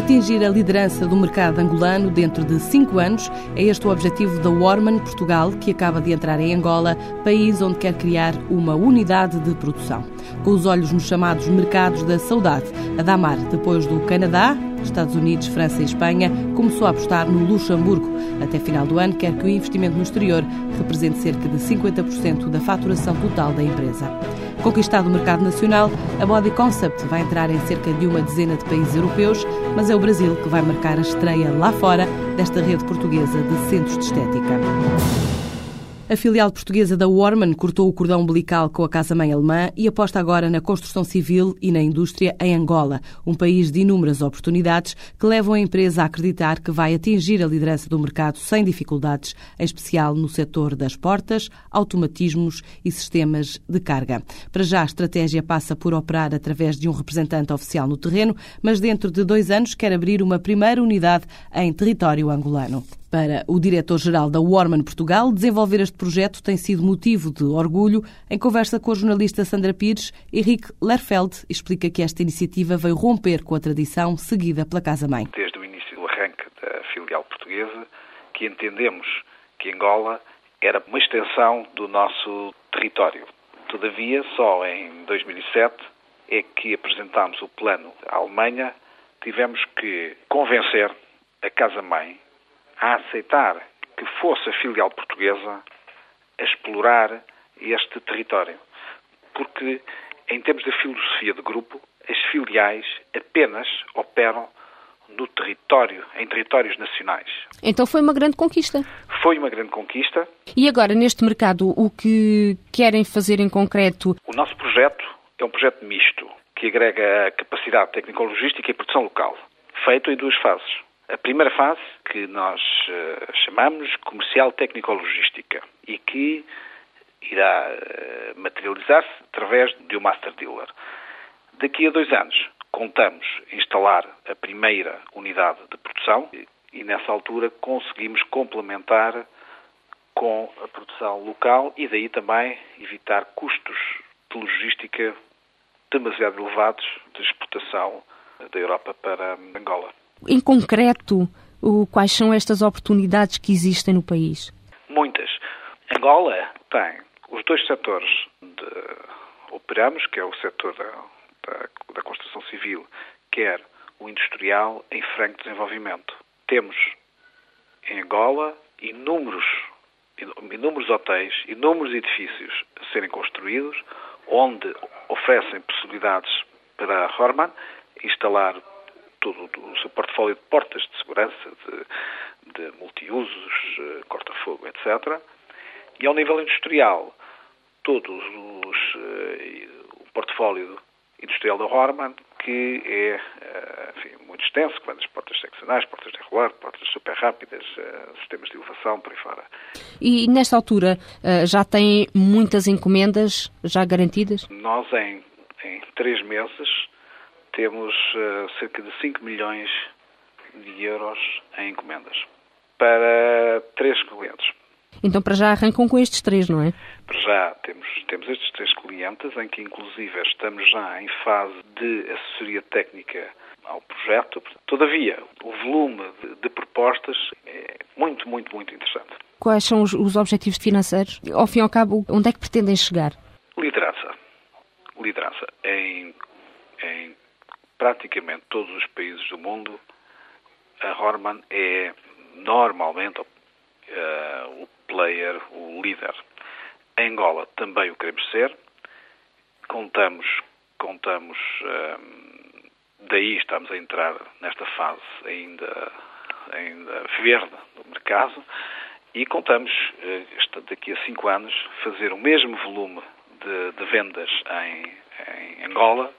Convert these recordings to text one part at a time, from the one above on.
Atingir a liderança do mercado angolano dentro de cinco anos é este o objetivo da Warman Portugal, que acaba de entrar em Angola, país onde quer criar uma unidade de produção. Com os olhos nos chamados mercados da saudade, a Damar, depois do Canadá, Estados Unidos, França e Espanha, começou a apostar no Luxemburgo. Até final do ano, quer que o investimento no exterior represente cerca de 50% da faturação total da empresa. Conquistado o mercado nacional, a Body Concept vai entrar em cerca de uma dezena de países europeus, mas é o Brasil que vai marcar a estreia lá fora desta rede portuguesa de centros de estética. A filial portuguesa da Warman cortou o cordão umbilical com a casa-mãe alemã e aposta agora na construção civil e na indústria em Angola, um país de inúmeras oportunidades que levam a empresa a acreditar que vai atingir a liderança do mercado sem dificuldades, em especial no setor das portas, automatismos e sistemas de carga. Para já, a estratégia passa por operar através de um representante oficial no terreno, mas dentro de dois anos quer abrir uma primeira unidade em território angolano. Para o diretor-geral da Warman Portugal, desenvolver este projeto tem sido motivo de orgulho. Em conversa com a jornalista Sandra Pires, Henrique Lerfeld explica que esta iniciativa veio romper com a tradição seguida pela Casa-Mãe. Desde o início do arranque da filial portuguesa, que entendemos que Angola era uma extensão do nosso território. Todavia, só em 2007 é que apresentámos o plano à Alemanha, tivemos que convencer a Casa-Mãe a aceitar que fosse a filial portuguesa a explorar este território. Porque, em termos de filosofia de grupo, as filiais apenas operam no território, em territórios nacionais. Então foi uma grande conquista. Foi uma grande conquista. E agora, neste mercado, o que querem fazer em concreto? O nosso projeto é um projeto misto, que agrega capacidade técnico-logística e produção local, feito em duas fases. A primeira fase, que nós uh, chamamos comercial técnico-logística e que irá uh, materializar-se através de um master dealer. Daqui a dois anos, contamos instalar a primeira unidade de produção e, e nessa altura conseguimos complementar com a produção local e daí também evitar custos de logística demasiado elevados de exportação da Europa para Angola. Em concreto, quais são estas oportunidades que existem no país? Muitas. Angola tem os dois setores de operamos, que é o setor da, da, da construção civil, quer o industrial em franco desenvolvimento. Temos em Angola inúmeros, inúmeros hotéis, inúmeros edifícios a serem construídos, onde oferecem possibilidades para a Horman instalar todo o seu portfólio de portas de segurança, de, de multiusos, eh, corta-fogo, etc. E ao nível industrial, todos os eh, o portfólio industrial da Horman, que é eh, enfim, muito extenso, que vai das portas seccionais, portas de regular, portas super rápidas, sistemas de elevação, por aí fora. E nesta altura já tem muitas encomendas já garantidas? Nós, em, em três meses, temos uh, cerca de 5 milhões de euros em encomendas para três clientes. Então, para já arrancam com estes três, não é? Para já temos, temos estes três clientes, em que inclusive estamos já em fase de assessoria técnica ao projeto. Todavia, o volume de, de propostas é muito, muito, muito interessante. Quais são os, os objetivos financeiros? Ao fim e ao cabo, onde é que pretendem chegar? Liderança. Liderança em, em praticamente todos os países do mundo, a Horman é normalmente uh, o player, o líder. Em Angola também o queremos ser. Contamos, contamos eh, daí estamos a entrar nesta fase ainda, ainda verde do mercado e contamos uh, daqui a cinco anos fazer o mesmo volume de, de vendas em, em Angola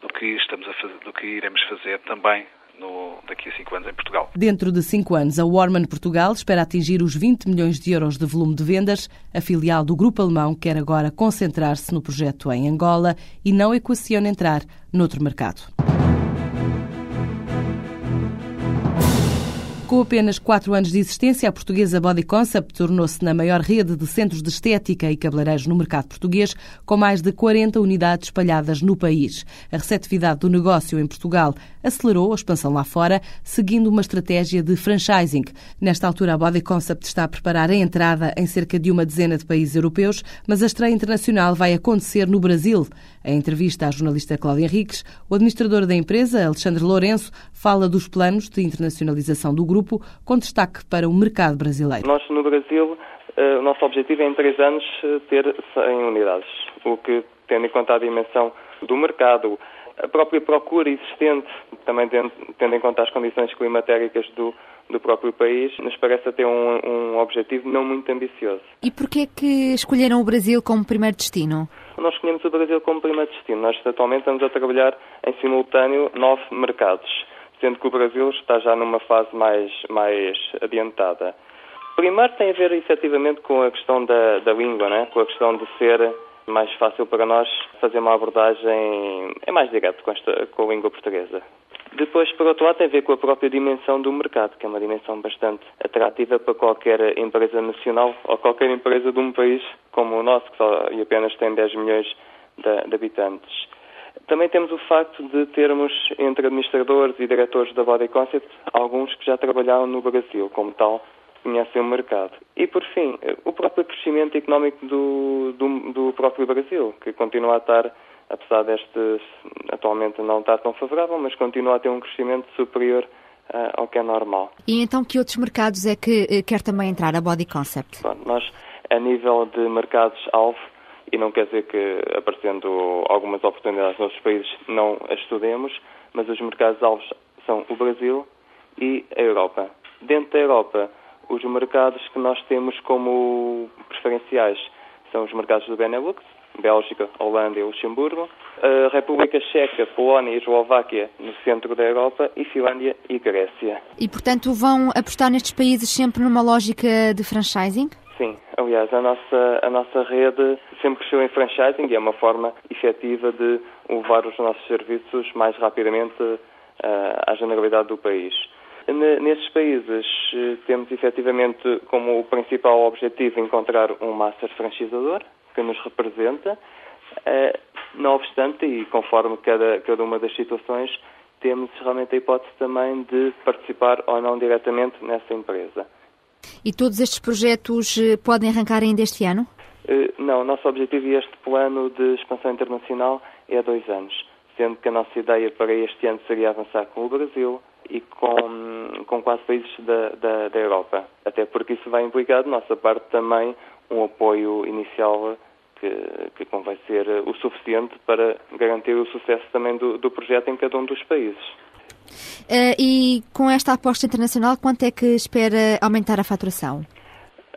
do que estamos a fazer, do que iremos fazer também no, daqui a cinco anos em Portugal. Dentro de cinco anos, a Warman Portugal espera atingir os 20 milhões de euros de volume de vendas. A filial do grupo alemão quer agora concentrar-se no projeto em Angola e não equaciona entrar noutro mercado. Com apenas quatro anos de existência, a portuguesa Body Concept tornou-se na maior rede de centros de estética e cabeleireiros no mercado português, com mais de 40 unidades espalhadas no país. A receptividade do negócio em Portugal acelerou a expansão lá fora, seguindo uma estratégia de franchising. Nesta altura, a Body Concept está a preparar a entrada em cerca de uma dezena de países europeus, mas a estreia internacional vai acontecer no Brasil. Em entrevista à jornalista Cláudia Henriques, o administrador da empresa, Alexandre Lourenço, fala dos planos de internacionalização do grupo, com destaque para o mercado brasileiro. Nós, no Brasil, eh, o nosso objetivo é, em três anos, eh, ter 100 unidades, o que, tendo em conta a dimensão do mercado, a própria procura existente, também tendo, em conta as condições climatéricas do, do próprio país, nos parece ter um, um objetivo não muito ambicioso. E porquê que escolheram o Brasil como primeiro destino? Nós escolhemos o Brasil como primeiro destino. Nós atualmente estamos a trabalhar em simultâneo nove mercados sendo que o Brasil está já numa fase mais, mais adiantada. Primeiro tem a ver efetivamente com a questão da, da língua, né? com a questão de ser mais fácil para nós fazer uma abordagem é mais direto com, esta, com a língua portuguesa. Depois, por outro lado, tem a ver com a própria dimensão do mercado, que é uma dimensão bastante atrativa para qualquer empresa nacional ou qualquer empresa de um país como o nosso, que só e apenas tem 10 milhões de, de habitantes. Também temos o facto de termos entre administradores e diretores da Body Concept alguns que já trabalharam no Brasil, como tal, conhecem o mercado. E, por fim, o próprio crescimento económico do, do, do próprio Brasil, que continua a estar, apesar deste atualmente não estar tão favorável, mas continua a ter um crescimento superior uh, ao que é normal. E então que outros mercados é que uh, quer também entrar a Body Concept? Bom, nós, a nível de mercados-alvo, e não quer dizer que, aparecendo algumas oportunidades nos países, não as estudemos, mas os mercados-alvos são o Brasil e a Europa. Dentro da Europa, os mercados que nós temos como preferenciais são os mercados do Benelux, Bélgica, Holanda e Luxemburgo, a República Checa, Polónia e Eslováquia no centro da Europa e Finlândia e Grécia. E, portanto, vão apostar nestes países sempre numa lógica de franchising? Sim, aliás, a nossa, a nossa rede sempre cresceu em franchising e é uma forma efetiva de levar os nossos serviços mais rapidamente uh, à generalidade do país. Nesses países eh, temos efetivamente como principal objetivo encontrar um master franchisador que nos representa. Uh, não obstante, e conforme cada, cada uma das situações, temos realmente a hipótese também de participar ou não diretamente nessa empresa. E todos estes projetos eh, podem arrancar ainda este ano? Eh, não, o nosso objetivo e este plano de expansão internacional é dois anos, sendo que a nossa ideia para este ano seria avançar com o Brasil e com, com quase países da, da, da Europa. Até porque isso vai implicar, de nossa parte, também um apoio inicial que, que convém ser o suficiente para garantir o sucesso também do, do projeto em cada um dos países. Uh, e com esta aposta internacional, quanto é que espera aumentar a faturação?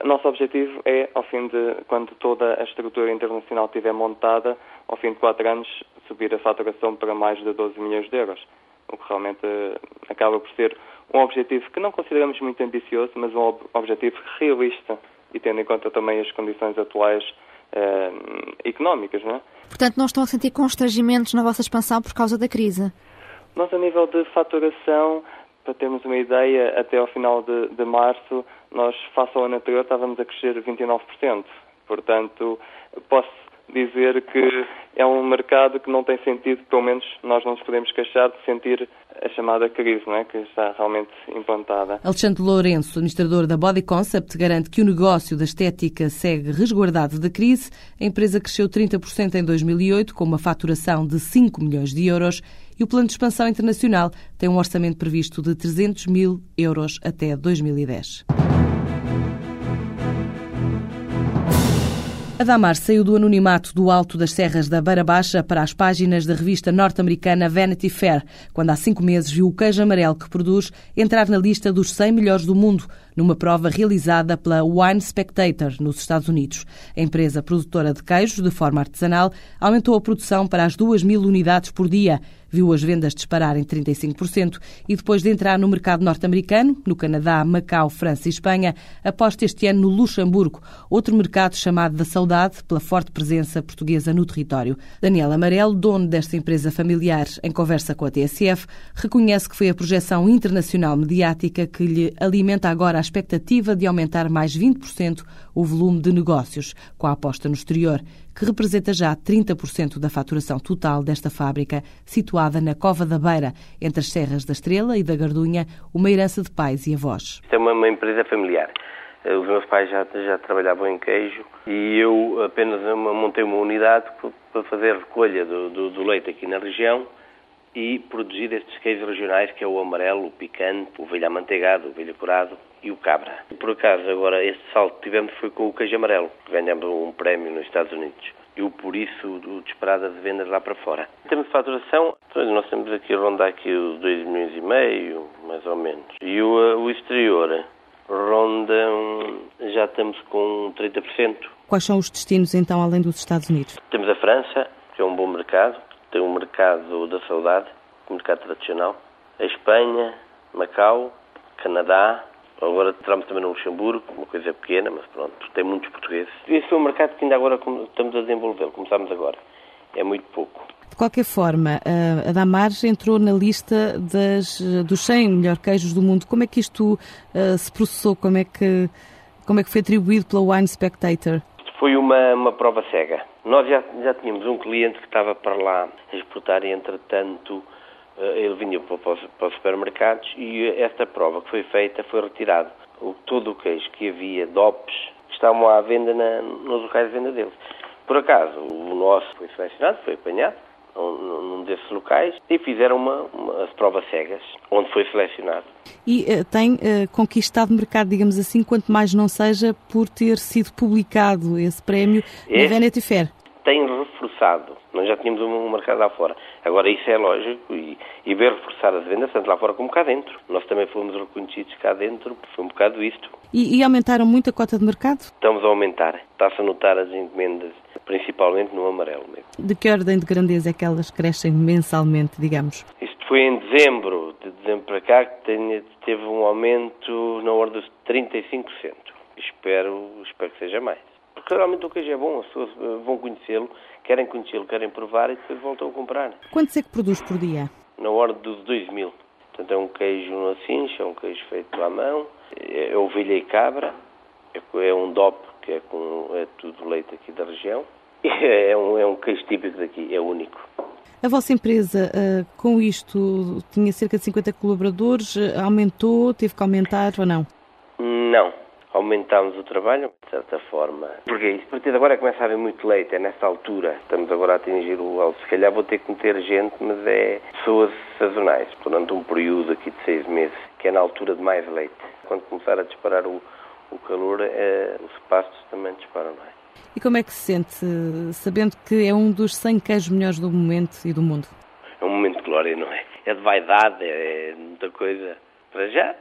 Nosso objetivo é, ao fim de, quando toda a estrutura internacional estiver montada, ao fim de quatro anos, subir a faturação para mais de 12 milhões de euros, o que realmente eh, acaba por ser um objetivo que não consideramos muito ambicioso, mas um objetivo realista e tendo em conta também as condições atuais eh, económicas, não é? Portanto, não estão a sentir constrangimentos na vossa expansão por causa da crise? Nós, a nível de faturação, para termos uma ideia, até ao final de, de março, nós, face ao ano anterior, estávamos a crescer 29%. Portanto, posso dizer que é um mercado que não tem sentido, pelo menos nós não nos podemos queixar de sentir a chamada crise, não é? que está realmente implantada. Alexandre Lourenço, administrador da Body Concept, garante que o negócio da estética segue resguardado da crise. A empresa cresceu 30% em 2008, com uma faturação de 5 milhões de euros, e o plano de expansão internacional tem um orçamento previsto de 300 mil euros até 2010. Adamar saiu do anonimato do alto das Serras da Beira Baixa para as páginas da revista norte-americana Vanity Fair, quando há cinco meses viu o queijo amarelo que produz entrar na lista dos 100 melhores do mundo, numa prova realizada pela Wine Spectator, nos Estados Unidos. A empresa produtora de queijos, de forma artesanal, aumentou a produção para as 2 mil unidades por dia viu as vendas disparar em 35% e depois de entrar no mercado norte-americano, no Canadá, Macau, França e Espanha, aposta este ano no Luxemburgo, outro mercado chamado da saudade pela forte presença portuguesa no território. Daniel Amarelo, dono desta empresa familiar, em conversa com a TSF, reconhece que foi a projeção internacional mediática que lhe alimenta agora a expectativa de aumentar mais 20% o volume de negócios, com a aposta no exterior, que representa já 30% da faturação total desta fábrica, situada na Cova da Beira, entre as Serras da Estrela e da Gardunha, uma herança de pais e avós. É uma, uma empresa familiar. Eh, os meus pais já, já trabalhavam em queijo e eu apenas montei uma unidade para fazer recolha do, do, do leite aqui na região e produzir estes queijos regionais, que é o amarelo, o picante, o velho amanteigado, o velho curado e o cabra. Por acaso, agora, este salto que tivemos foi com o queijo amarelo. Ganhamos um prémio nos Estados Unidos. E o por isso, o disparada de vendas lá para fora. Em termos de faturação, nós temos aqui a rondar aqui os 2 milhões e meio, mais ou menos. E o, eh, o exterior ronda, já estamos com 30%. Quais são os destinos, então, além dos Estados Unidos? Temos a França, que é um bom mercado. Tem um mercado da saudade, um mercado tradicional. A Espanha, Macau, Canadá, Agora entramos também no Luxemburgo, uma coisa pequena, mas pronto, tem muitos portugueses. Esse é um mercado que ainda agora estamos a desenvolver, começamos agora. É muito pouco. De qualquer forma, a Damar entrou na lista das, dos 100 melhores queijos do mundo. Como é que isto uh, se processou? Como é, que, como é que foi atribuído pela Wine Spectator? Foi uma, uma prova cega. Nós já, já tínhamos um cliente que estava para lá a exportar e, entretanto, eh, ele vinha para, os supermercados e esta prova que foi feita foi retirado. O, todo o queijo que havia, DOPs, estavam à venda na, nos locais de venda deles. Por acaso, o nosso foi selecionado, foi apanhado num desses locais e fizeram uma, uma prova cegas, onde foi selecionado. E uh, tem uh, conquistado mercado, digamos assim, quanto mais não seja por ter sido publicado esse prémio este, na Vanity Fair reforçado. Nós já tínhamos um mercado lá fora. Agora, isso é lógico e, e ver reforçar as vendas, tanto lá fora como cá dentro. Nós também fomos reconhecidos cá dentro, foi um bocado isto. E, e aumentaram muito a cota de mercado? Estamos a aumentar. Está-se a notar as encomendas, principalmente no amarelo mesmo. De que ordem de grandeza é que elas crescem mensalmente, digamos? Isto foi em dezembro, de dezembro para cá, que teve um aumento na ordem de 35%. Espero, espero que seja mais. Porque realmente o queijo é bom, as pessoas eh, vão conhecê-lo, querem conhecê-lo, querem provar e depois voltam a comprar. Quantos é que produz por dia? Na ordem dos 2 mil. Portanto, é um queijo na cincha, é um queijo feito à mão, é, é ovelha e cabra, é, é um DOP, que é, com, é tudo leite aqui da região, é um, é um queijo típico daqui, é único. A vossa empresa, uh, com isto, tinha cerca de 50 colaboradores, eh, aumentou, teve que aumentar ou não? Não, aumentámos o trabalho, de certa forma. Porque isso, a partir de agora começa a haver muito leite, é nessa altura. Estamos agora a atingir o alto. Se calhar vou ter que meter gente, mas é pessoas sazonais, durante um período aqui de seis meses, que é na altura de mais leite. Quando começar a disparar o, o calor, é, os pastos também disparam mais. E como é que se sente, sabendo que é um dos 100 queijos melhores do momento e do mundo? É um momento de glória, não é? É de vaidade, é muita coisa para já,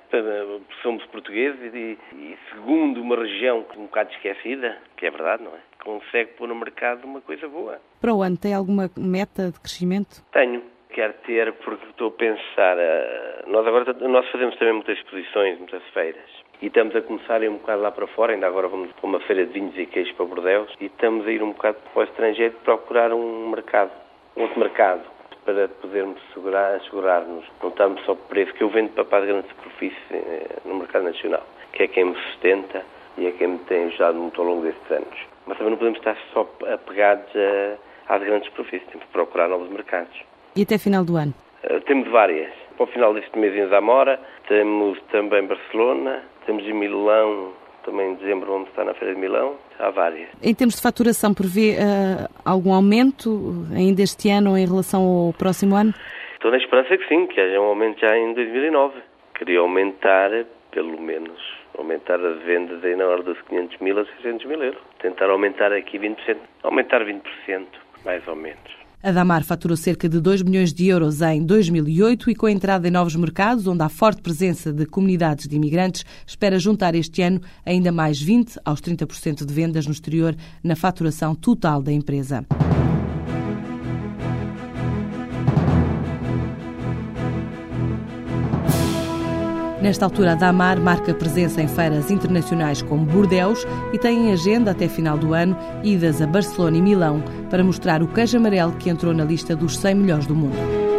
somos portugueses e, e, segundo uma região um bocado esquecida, que é verdade, não é? Consegue pôr no mercado uma coisa boa. Para o ano, tem alguma meta de crescimento? Tenho. Quero ter, porque estou a pensar. Uh, nós agora nós fazemos também muitas exposições, muitas feiras. E estamos a começar a ir um bocado lá para fora, ainda agora vamos para uma feira de vinhos e queijos para Bordeus, e estamos a ir um bocado para o estrangeiro procurar um mercado, um outro mercado para podermos segurar, assegurar-nos. Não estamos só por preço que eu vendo para a grande superfície eh, no mercado nacional, que é quem me sustenta e é quem me tem ajudado muito ao longo destes anos. Mas também não podemos estar só apegados a, às grandes superfícies, temos que procurar novos mercados. E até final do ano? Uh, temos várias. Para o final deste mês em Zamora, temos também Barcelona, temos em Milão também em dezembro vamos estar na Feira de Milão, há várias. Em termos de faturação, prevê uh, algum aumento ainda este ano em relação ao próximo ano? Estou na esperança que sim, que haja um aumento já em 2009. Queria aumentar, pelo menos, aumentar as vendas aí na ordem dos 500 mil a 600 mil euros. Tentar aumentar aqui 20%, aumentar 20%, mais ou menos. A Damar faturou cerca de 2 milhões de euros em 2008 e, com a entrada em novos mercados, onde há forte presença de comunidades de imigrantes, espera juntar este ano ainda mais 20 aos 30% de vendas no exterior na faturação total da empresa. Nesta altura, a Damar marca presença em feiras internacionais como Bordeus e tem em agenda até final do ano idas a Barcelona e Milão para mostrar o queijo amarelo que entrou na lista dos 100 melhores do mundo.